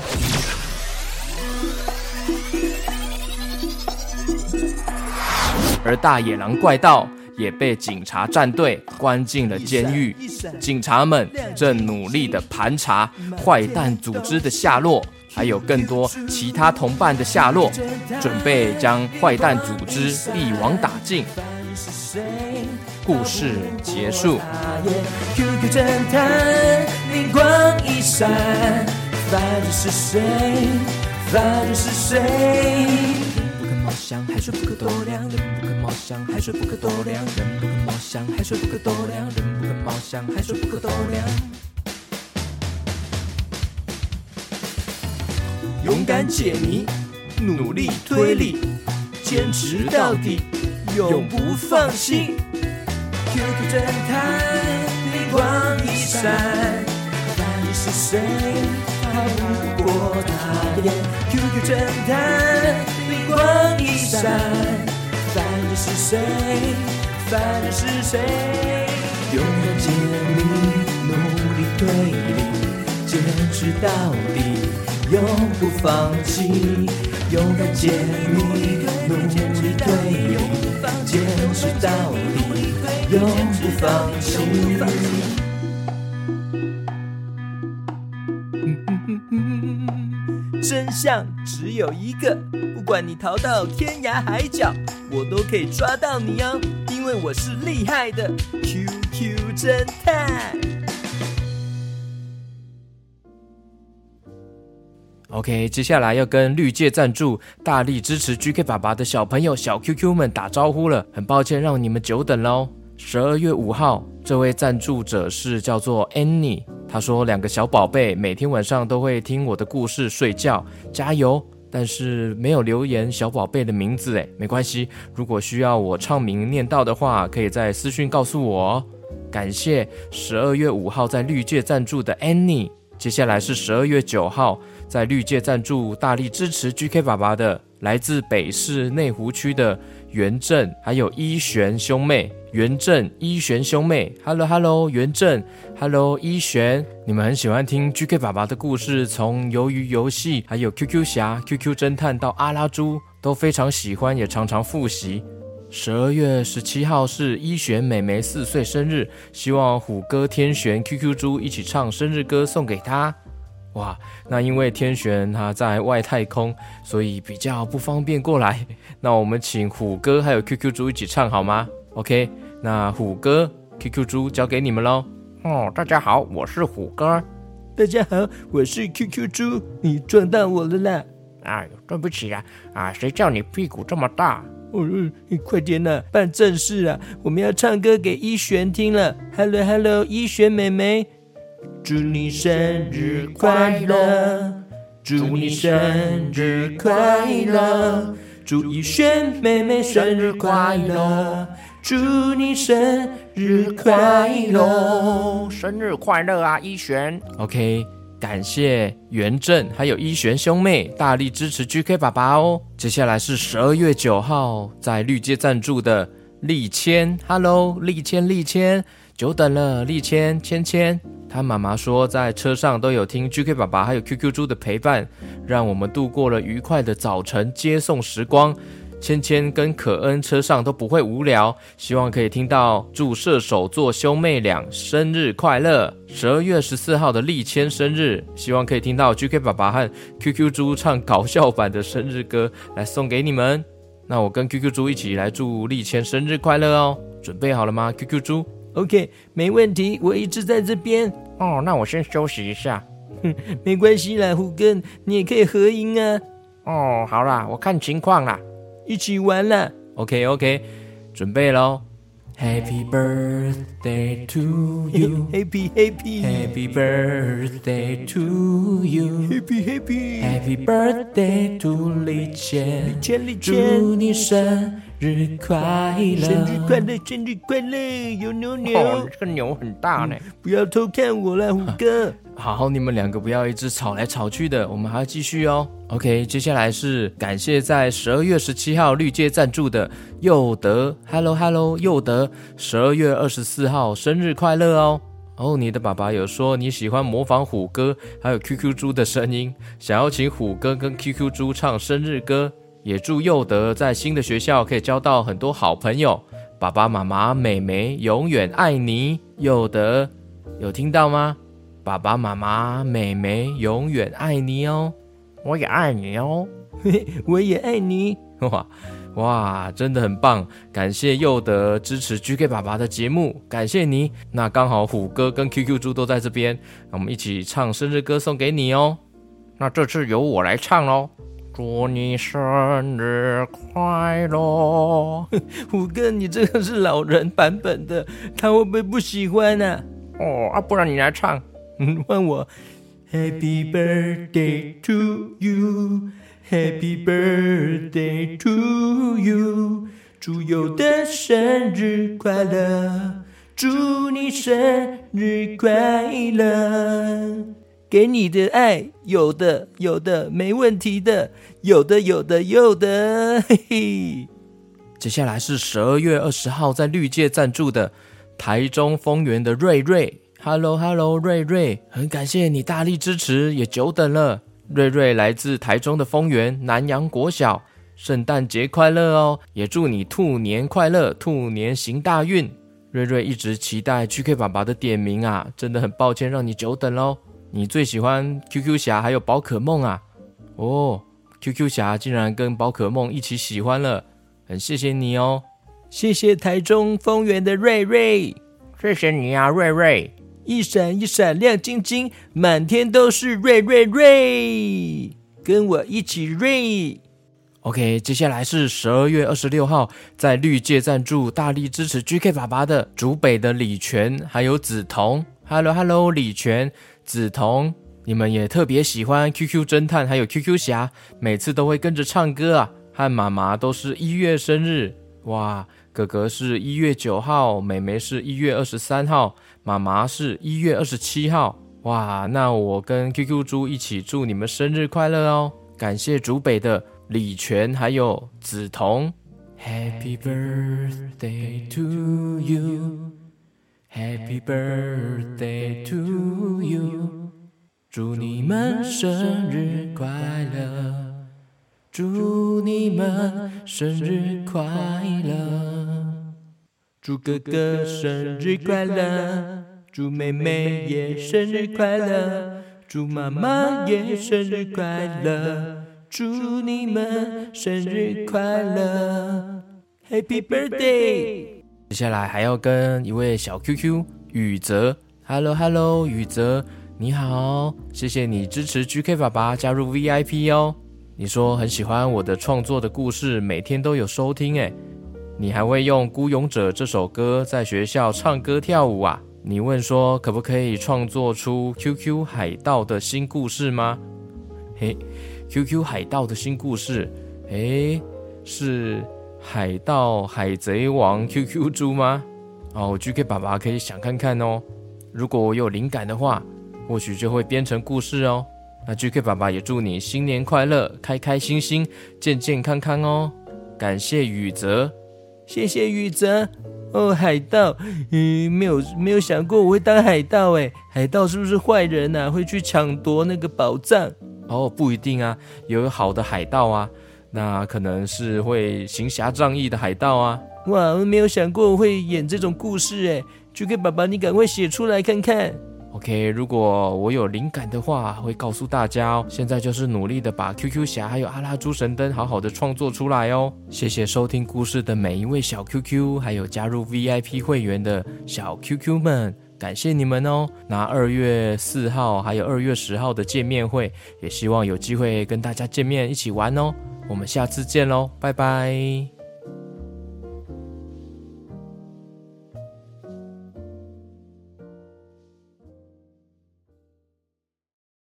而大野狼怪盗也被警察战队关进了监狱，警察们正努力地盘查坏蛋组织的下落，还有更多其他同伴的下落，准备将坏蛋组织一网打尽。故事结束。QQ 侦探，灵光一闪，犯人是谁？犯人是谁？人不可貌相，还说不可多量。人不可貌相，还说不可多量。人不可貌相，还说不可多量。人不可貌相，还说不可多量。勇敢解谜，努力推理，坚持到底，永不放弃。QQ 侦探，灵光一闪，犯人是谁？不过他眼。QQ 侦探，灵光一闪，犯人是谁？犯人是谁？勇敢解谜，努力推理，坚持到底，永不放弃。勇敢解谜，努力推理，坚持到底。永不放弃。真相只有一个，不管你逃到天涯海角，我都可以抓到你哦，因为我是厉害的 QQ 侦探。OK，接下来要跟绿界赞助、大力支持 GK 爸爸的小朋友小 QQ 们打招呼了，很抱歉让你们久等喽。十二月五号，这位赞助者是叫做 Annie。他说：“两个小宝贝每天晚上都会听我的故事睡觉，加油！但是没有留言小宝贝的名字，诶，没关系。如果需要我唱名念到的话，可以在私讯告诉我。感谢十二月五号在绿界赞助的 Annie。接下来是十二月九号在绿界赞助、大力支持 GK 爸爸的，来自北市内湖区的元正，还有一璇兄妹。”元正、一璇兄妹，Hello Hello，元正，Hello 一璇，你们很喜欢听 GK 爸爸的故事，从鱿鱼游戏，还有 QQ 侠、QQ 侦探到阿拉猪，都非常喜欢，也常常复习。十二月十七号是一璇妹妹四岁生日，希望虎哥、天璇、QQ 猪一起唱生日歌送给她。哇，那因为天璇他在外太空，所以比较不方便过来，那我们请虎哥还有 QQ 猪一起唱好吗？OK，那虎哥、QQ 猪交给你们喽。哦，大家好，我是虎哥。大家好，我是 QQ 猪。你撞到我了啦！哎呦，对不起啊！啊，谁叫你屁股这么大？哦，你快点呐，办正事啊！我们要唱歌给一璇听了。Hello，Hello，一璇妹妹，祝你生日快乐！祝你生日快乐！祝一璇妹妹生日快乐！祝你生日快乐，生日快乐啊，一璇。OK，感谢元正还有一璇兄妹大力支持 GK 爸爸哦。接下来是十二月九号在绿界赞助的立谦，Hello，立谦，立谦，久等了，立谦，谦谦。他妈妈说在车上都有听 GK 爸爸还有 QQ 猪的陪伴，让我们度过了愉快的早晨接送时光。芊芊跟可恩车上都不会无聊，希望可以听到祝射手座兄妹俩生日快乐。十二月十四号的立谦生日，希望可以听到 GK 爸爸和 QQ 猪唱搞笑版的生日歌来送给你们。那我跟 QQ 猪一起来祝立谦生日快乐哦，准备好了吗？QQ 猪，OK，没问题，我一直在这边。哦，那我先休息一下。哼，没关系啦，虎根，你也可以合影啊。哦，好啦，我看情况啦。一起玩啦，OK OK，准备喽。Happy birthday to you，Happy Happy，Happy birthday to you，Happy Happy，Happy birthday to 李谦，李谦李谦，祝你生日快乐，生日快乐，生日快乐，有牛牛，哦，这个牛很大呢，嗯，不要偷看我了，虎哥。好，你们两个不要一直吵来吵去的，我们还要继续哦。OK，接下来是感谢在十二月十七号绿界赞助的佑德，Hello Hello，佑德，十二月二十四号生日快乐哦。哦，你的爸爸有说你喜欢模仿虎哥还有 QQ 猪的声音，想要请虎哥跟 QQ 猪唱生日歌，也祝佑德在新的学校可以交到很多好朋友。爸爸妈妈、妹妹永远爱你，佑德，有听到吗？爸爸妈妈、妹妹永远爱你哦，我也爱你哦，我也爱你，哇哇，真的很棒！感谢佑德支持 GK 爸爸的节目，感谢你。那刚好虎哥跟 QQ 猪都在这边，我们一起唱生日歌送给你哦。那这次由我来唱喽，祝你生日快乐。虎哥，你这个是老人版本的，他会不会不喜欢呢？啊？哦啊，不然你来唱。嗯，问我。Happy birthday to you, Happy birthday to you，祝佑德生日快乐，祝你生日快乐。给你的爱，有的有的没问题的，有的有的有的，嘿嘿。接下来是十二月二十号在绿界赞助的台中丰原的瑞瑞。Hello，Hello，瑞瑞，很感谢你大力支持，也久等了。瑞瑞来自台中的丰原南洋国小，圣诞节快乐哦！也祝你兔年快乐，兔年行大运。瑞瑞一直期待 GK 爸爸的点名啊，真的很抱歉让你久等喽。你最喜欢 QQ 侠还有宝可梦啊？哦，QQ 侠竟然跟宝可梦一起喜欢了，很谢谢你哦。谢谢台中丰原的瑞瑞，谢谢你啊，瑞瑞。一闪一闪亮晶晶，满天都是瑞瑞瑞，跟我一起瑞。OK，接下来是十二月二十六号在绿界赞助、大力支持 GK 爸爸的竹北的李泉还有梓潼。Hello Hello，李全、梓潼，你们也特别喜欢 QQ 侦探还有 QQ 侠，每次都会跟着唱歌啊。和妈妈都是一月生日，哇，哥哥是一月九号，妹妹是一月二十三号。妈妈是一月二十七号，哇！那我跟 QQ 猪一起祝你们生日快乐哦！感谢竹北的李全还有梓潼，Happy birthday to you you，Happy birthday to you，祝你们生日快乐，祝你们生日快乐。祝哥哥生日快乐，祝妹妹也生日快乐，祝妈妈也生日快乐，祝你们生日快乐，Happy Birthday！接下来还要跟一位小 QQ 宇泽，Hello Hello，宇泽你好，谢谢你支持 GK 爸爸加入 VIP 哦。你说很喜欢我的创作的故事，每天都有收听哎。你还会用《孤勇者》这首歌在学校唱歌跳舞啊？你问说可不可以创作出 QQ 海盗的新故事吗？嘿，QQ 海盗的新故事，诶，是海盗海贼王 QQ 猪吗？哦，GK 爸爸可以想看看哦。如果我有灵感的话，或许就会编成故事哦。那 GK 爸爸也祝你新年快乐，开开心心，健健康康哦。感谢宇泽，谢谢宇泽。哦，海盗，嗯，没有没有想过我会当海盗诶。海盗是不是坏人、啊？会去抢夺那个宝藏？哦，不一定啊，有好的海盗啊，那可能是会行侠仗义的海盗啊。哇，我没有想过我会演这种故事诶。GK 爸爸，你赶快写出来看看。OK，如果我有灵感的话，会告诉大家哦。现在就是努力的把 QQ 侠还有阿拉猪神灯好好的创作出来哦。谢谢收听故事的每一位小 QQ，还有加入 VIP 会员的小 QQ 们，感谢你们哦。那二月四号还有二月十号的见面会，也希望有机会跟大家见面一起玩哦。我们下次见喽，拜拜。